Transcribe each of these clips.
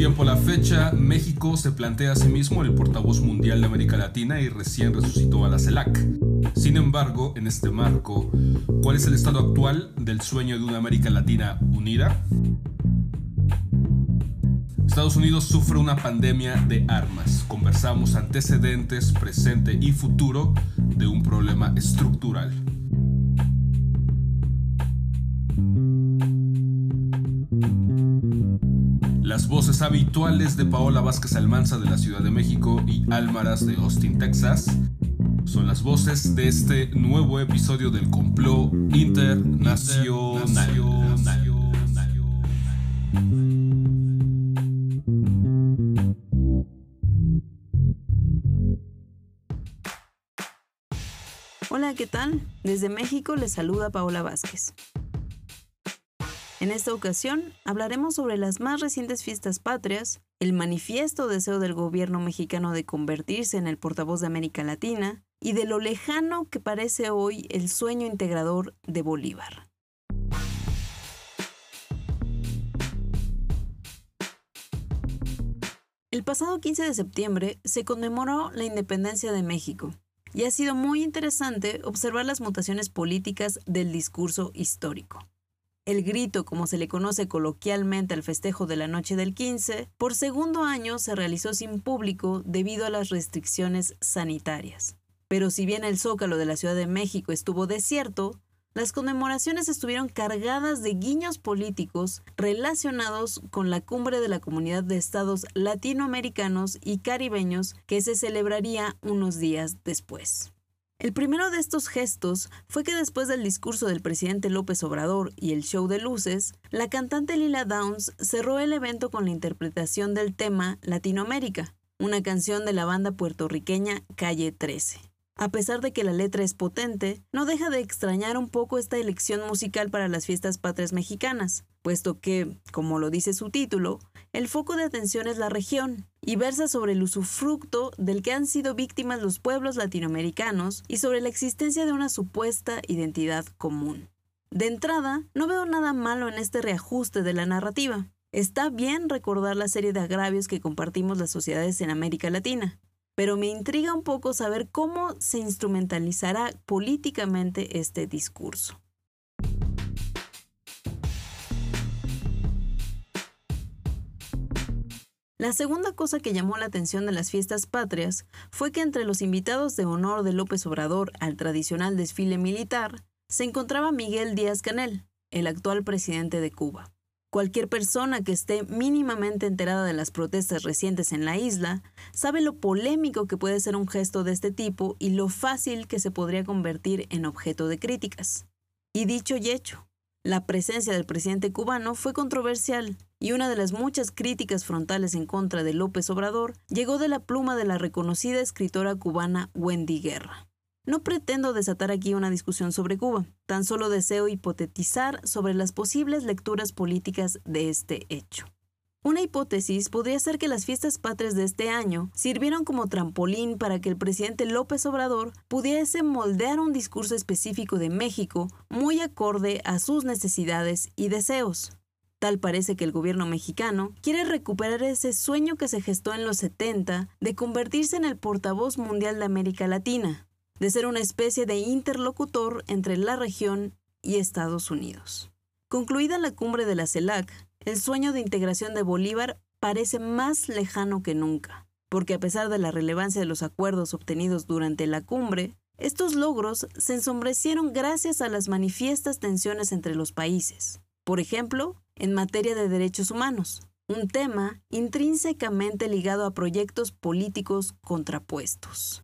tiempo a la fecha, México se plantea a sí mismo el portavoz mundial de América Latina y recién resucitó a la CELAC. Sin embargo, en este marco, ¿cuál es el estado actual del sueño de una América Latina unida? Estados Unidos sufre una pandemia de armas. Conversamos antecedentes, presente y futuro de un problema estructural. Las voces habituales de Paola Vázquez Almanza de la Ciudad de México y Álmaras de Austin, Texas, son las voces de este nuevo episodio del complot internacional. Hola, ¿qué tal? Desde México les saluda Paola Vázquez. En esta ocasión hablaremos sobre las más recientes fiestas patrias, el manifiesto deseo del gobierno mexicano de convertirse en el portavoz de América Latina y de lo lejano que parece hoy el sueño integrador de Bolívar. El pasado 15 de septiembre se conmemoró la independencia de México y ha sido muy interesante observar las mutaciones políticas del discurso histórico. El grito, como se le conoce coloquialmente al festejo de la noche del 15, por segundo año se realizó sin público debido a las restricciones sanitarias. Pero si bien el zócalo de la Ciudad de México estuvo desierto, las conmemoraciones estuvieron cargadas de guiños políticos relacionados con la cumbre de la Comunidad de Estados Latinoamericanos y Caribeños que se celebraría unos días después. El primero de estos gestos fue que después del discurso del presidente López Obrador y el show de luces, la cantante Lila Downs cerró el evento con la interpretación del tema Latinoamérica, una canción de la banda puertorriqueña Calle 13. A pesar de que la letra es potente, no deja de extrañar un poco esta elección musical para las fiestas patrias mexicanas, puesto que, como lo dice su título, el foco de atención es la región y versa sobre el usufructo del que han sido víctimas los pueblos latinoamericanos y sobre la existencia de una supuesta identidad común. De entrada, no veo nada malo en este reajuste de la narrativa. Está bien recordar la serie de agravios que compartimos las sociedades en América Latina, pero me intriga un poco saber cómo se instrumentalizará políticamente este discurso. La segunda cosa que llamó la atención de las fiestas patrias fue que entre los invitados de honor de López Obrador al tradicional desfile militar se encontraba Miguel Díaz Canel, el actual presidente de Cuba. Cualquier persona que esté mínimamente enterada de las protestas recientes en la isla sabe lo polémico que puede ser un gesto de este tipo y lo fácil que se podría convertir en objeto de críticas. Y dicho y hecho, la presencia del presidente cubano fue controversial y una de las muchas críticas frontales en contra de López Obrador llegó de la pluma de la reconocida escritora cubana Wendy Guerra. No pretendo desatar aquí una discusión sobre Cuba, tan solo deseo hipotetizar sobre las posibles lecturas políticas de este hecho. Una hipótesis podría ser que las fiestas patrias de este año sirvieron como trampolín para que el presidente López Obrador pudiese moldear un discurso específico de México muy acorde a sus necesidades y deseos. Tal parece que el gobierno mexicano quiere recuperar ese sueño que se gestó en los 70 de convertirse en el portavoz mundial de América Latina, de ser una especie de interlocutor entre la región y Estados Unidos. Concluida la cumbre de la CELAC, el sueño de integración de Bolívar parece más lejano que nunca, porque a pesar de la relevancia de los acuerdos obtenidos durante la cumbre, estos logros se ensombrecieron gracias a las manifiestas tensiones entre los países, por ejemplo, en materia de derechos humanos, un tema intrínsecamente ligado a proyectos políticos contrapuestos.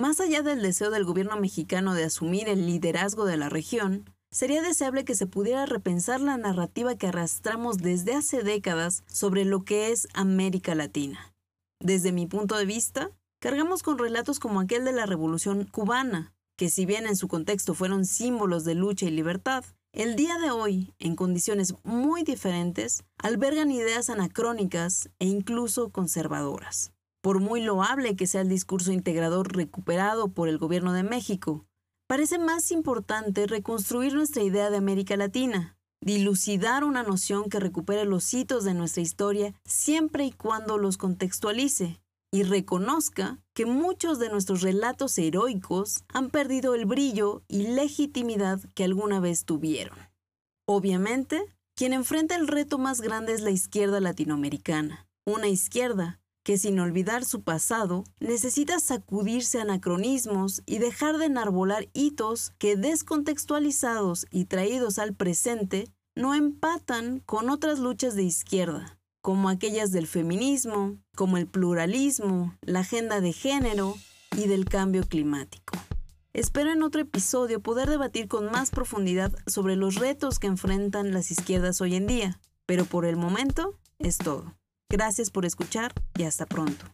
Más allá del deseo del gobierno mexicano de asumir el liderazgo de la región, sería deseable que se pudiera repensar la narrativa que arrastramos desde hace décadas sobre lo que es América Latina. Desde mi punto de vista, cargamos con relatos como aquel de la Revolución cubana, que si bien en su contexto fueron símbolos de lucha y libertad, el día de hoy, en condiciones muy diferentes, albergan ideas anacrónicas e incluso conservadoras. Por muy loable que sea el discurso integrador recuperado por el gobierno de México, parece más importante reconstruir nuestra idea de América Latina, dilucidar una noción que recupere los hitos de nuestra historia siempre y cuando los contextualice y reconozca que muchos de nuestros relatos heroicos han perdido el brillo y legitimidad que alguna vez tuvieron. Obviamente, quien enfrenta el reto más grande es la izquierda latinoamericana, una izquierda que sin olvidar su pasado necesita sacudirse anacronismos y dejar de enarbolar hitos que descontextualizados y traídos al presente no empatan con otras luchas de izquierda, como aquellas del feminismo, como el pluralismo, la agenda de género y del cambio climático. Espero en otro episodio poder debatir con más profundidad sobre los retos que enfrentan las izquierdas hoy en día, pero por el momento es todo. Gracias por escuchar y hasta pronto.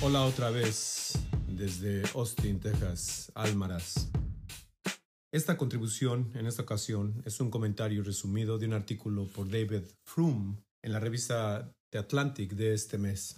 Hola otra vez desde Austin, Texas, Almaraz. Esta contribución, en esta ocasión, es un comentario resumido de un artículo por David Froome en la revista The Atlantic de este mes.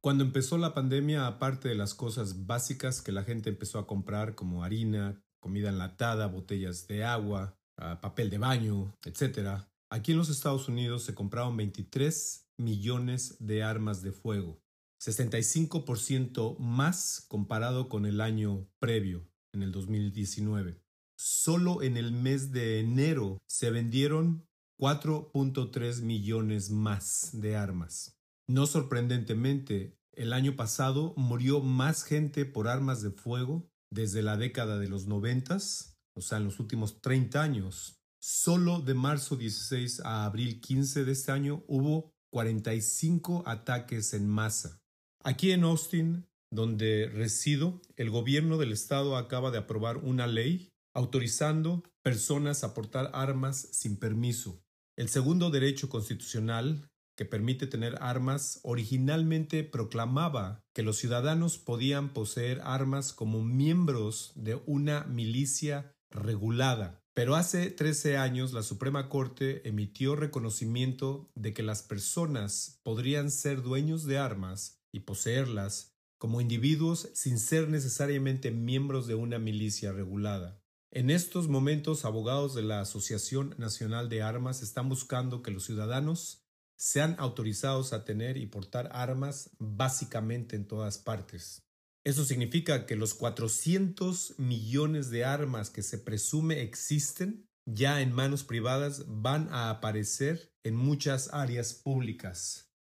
Cuando empezó la pandemia, aparte de las cosas básicas que la gente empezó a comprar como harina, comida enlatada, botellas de agua, ah, papel de baño, etc., aquí en los Estados Unidos se compraron 23 millones de armas de fuego. 65% más comparado con el año previo, en el 2019. Solo en el mes de enero se vendieron 4.3 millones más de armas. No sorprendentemente, el año pasado murió más gente por armas de fuego desde la década de los noventas, o sea, en los últimos 30 años. Solo de marzo 16 a abril 15 de este año hubo 45 ataques en masa. Aquí en Austin, donde resido, el gobierno del estado acaba de aprobar una ley autorizando personas a portar armas sin permiso. El segundo derecho constitucional que permite tener armas originalmente proclamaba que los ciudadanos podían poseer armas como miembros de una milicia regulada. Pero hace 13 años la Suprema Corte emitió reconocimiento de que las personas podrían ser dueños de armas y poseerlas como individuos sin ser necesariamente miembros de una milicia regulada. En estos momentos, abogados de la Asociación Nacional de Armas están buscando que los ciudadanos sean autorizados a tener y portar armas básicamente en todas partes. Eso significa que los 400 millones de armas que se presume existen ya en manos privadas van a aparecer en muchas áreas públicas.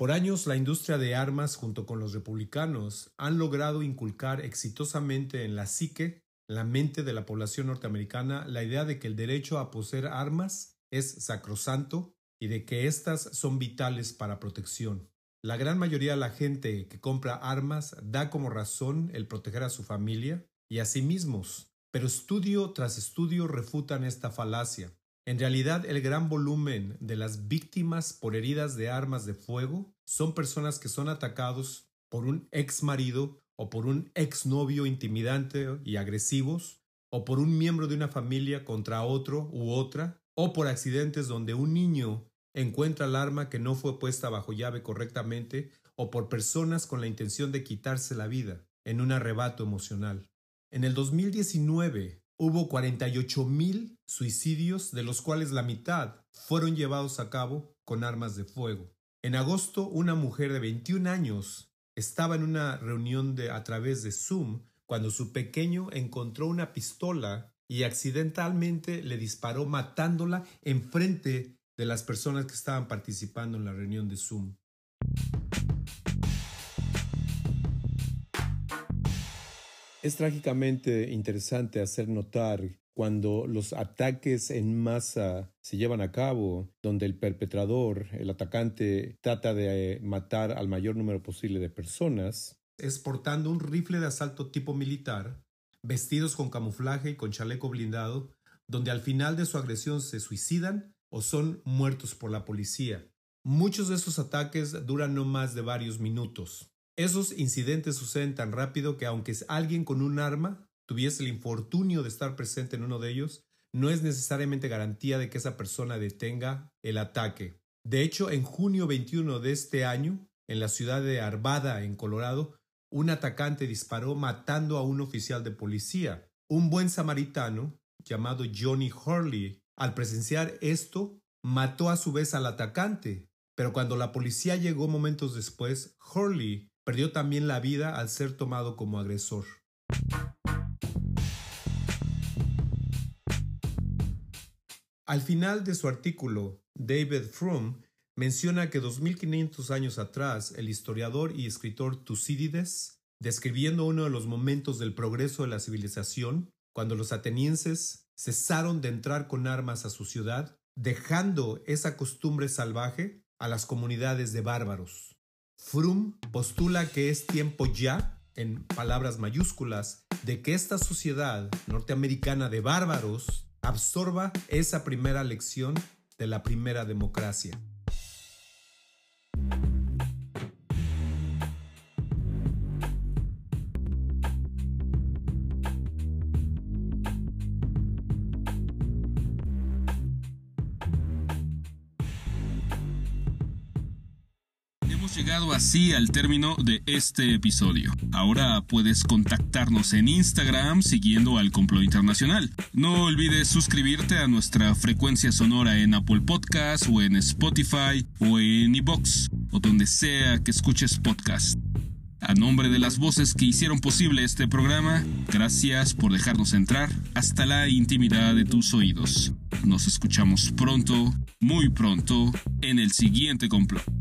Por años la industria de armas junto con los republicanos han logrado inculcar exitosamente en la psique, la mente de la población norteamericana, la idea de que el derecho a poseer armas es sacrosanto y de que éstas son vitales para protección. La gran mayoría de la gente que compra armas da como razón el proteger a su familia y a sí mismos, pero estudio tras estudio refutan esta falacia. En realidad, el gran volumen de las víctimas por heridas de armas de fuego son personas que son atacados por un ex marido o por un ex novio intimidante y agresivos, o por un miembro de una familia contra otro u otra, o por accidentes donde un niño encuentra el arma que no fue puesta bajo llave correctamente, o por personas con la intención de quitarse la vida en un arrebato emocional. En el 2019, hubo 48 mil suicidios, de los cuales la mitad fueron llevados a cabo con armas de fuego. En agosto, una mujer de 21 años estaba en una reunión de, a través de Zoom cuando su pequeño encontró una pistola y accidentalmente le disparó matándola enfrente de las personas que estaban participando en la reunión de Zoom. Es trágicamente interesante hacer notar cuando los ataques en masa se llevan a cabo, donde el perpetrador, el atacante, trata de matar al mayor número posible de personas, es portando un rifle de asalto tipo militar, vestidos con camuflaje y con chaleco blindado, donde al final de su agresión se suicidan o son muertos por la policía. Muchos de esos ataques duran no más de varios minutos. Esos incidentes suceden tan rápido que aunque alguien con un arma tuviese el infortunio de estar presente en uno de ellos, no es necesariamente garantía de que esa persona detenga el ataque. De hecho, en junio 21 de este año, en la ciudad de Arvada, en Colorado, un atacante disparó matando a un oficial de policía. Un buen samaritano, llamado Johnny Hurley, al presenciar esto, mató a su vez al atacante. Pero cuando la policía llegó momentos después, Hurley perdió también la vida al ser tomado como agresor. Al final de su artículo, David Froome menciona que 2500 años atrás, el historiador y escritor Tucídides, describiendo uno de los momentos del progreso de la civilización, cuando los atenienses cesaron de entrar con armas a su ciudad, dejando esa costumbre salvaje a las comunidades de bárbaros. Froome postula que es tiempo ya, en palabras mayúsculas, de que esta sociedad norteamericana de bárbaros absorba esa primera lección de la primera democracia. Llegado así al término de este episodio. Ahora puedes contactarnos en Instagram siguiendo al Complot Internacional. No olvides suscribirte a nuestra frecuencia sonora en Apple Podcasts o en Spotify o en iBox o donde sea que escuches podcast. A nombre de las voces que hicieron posible este programa, gracias por dejarnos entrar hasta la intimidad de tus oídos. Nos escuchamos pronto, muy pronto, en el siguiente complot.